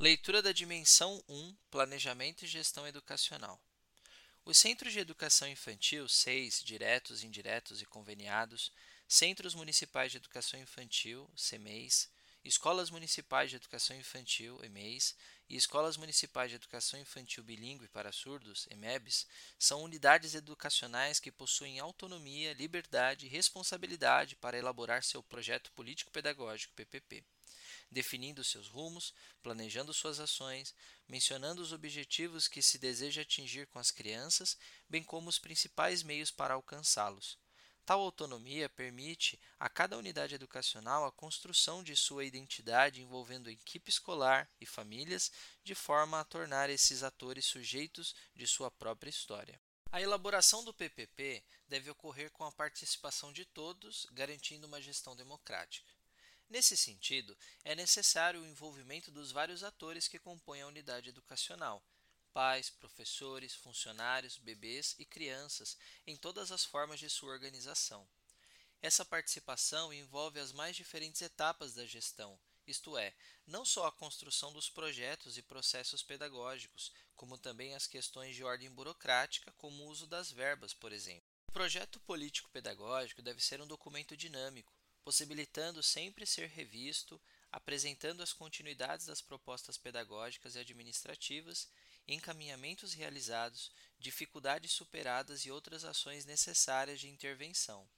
Leitura da dimensão 1, Planejamento e Gestão Educacional. Os Centros de Educação Infantil, seis, diretos, indiretos e conveniados, Centros Municipais de Educação Infantil, CEMEIs, Escolas Municipais de Educação Infantil, EMEIs, e Escolas Municipais de Educação Infantil Bilingue para Surdos, EMEBs, são unidades educacionais que possuem autonomia, liberdade e responsabilidade para elaborar seu projeto político-pedagógico, PPP definindo seus rumos, planejando suas ações, mencionando os objetivos que se deseja atingir com as crianças, bem como os principais meios para alcançá-los. Tal autonomia permite a cada unidade educacional a construção de sua identidade envolvendo equipe escolar e famílias, de forma a tornar esses atores sujeitos de sua própria história. A elaboração do PPP deve ocorrer com a participação de todos, garantindo uma gestão democrática. Nesse sentido, é necessário o envolvimento dos vários atores que compõem a unidade educacional, pais, professores, funcionários, bebês e crianças, em todas as formas de sua organização. Essa participação envolve as mais diferentes etapas da gestão, isto é, não só a construção dos projetos e processos pedagógicos, como também as questões de ordem burocrática, como o uso das verbas, por exemplo. O projeto político-pedagógico deve ser um documento dinâmico, possibilitando sempre ser revisto, apresentando as continuidades das propostas pedagógicas e administrativas, encaminhamentos realizados, dificuldades superadas e outras ações necessárias de intervenção.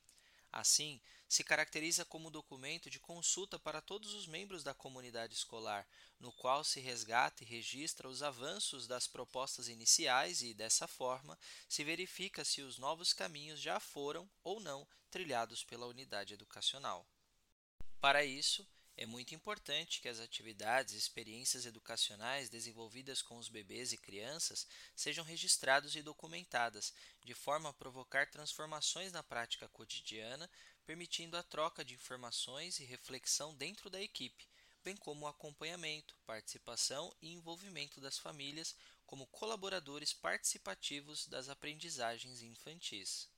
Assim, se caracteriza como documento de consulta para todos os membros da comunidade escolar, no qual se resgata e registra os avanços das propostas iniciais e, dessa forma, se verifica se os novos caminhos já foram ou não trilhados pela unidade educacional. Para isso, é muito importante que as atividades e experiências educacionais desenvolvidas com os bebês e crianças sejam registradas e documentadas, de forma a provocar transformações na prática cotidiana, permitindo a troca de informações e reflexão dentro da equipe, bem como o acompanhamento, participação e envolvimento das famílias como colaboradores participativos das aprendizagens infantis.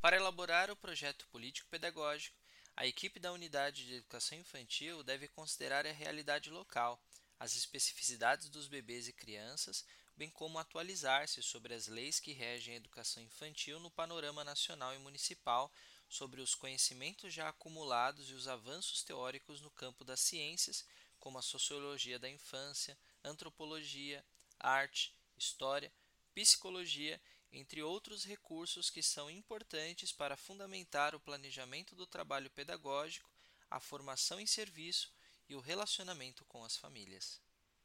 Para elaborar o projeto político-pedagógico, a equipe da unidade de educação infantil deve considerar a realidade local, as especificidades dos bebês e crianças, bem como atualizar-se sobre as leis que regem a educação infantil no panorama nacional e municipal, sobre os conhecimentos já acumulados e os avanços teóricos no campo das ciências, como a sociologia da infância, antropologia, arte, história, psicologia entre outros recursos que são importantes para fundamentar o planejamento do trabalho pedagógico, a formação em serviço e o relacionamento com as famílias.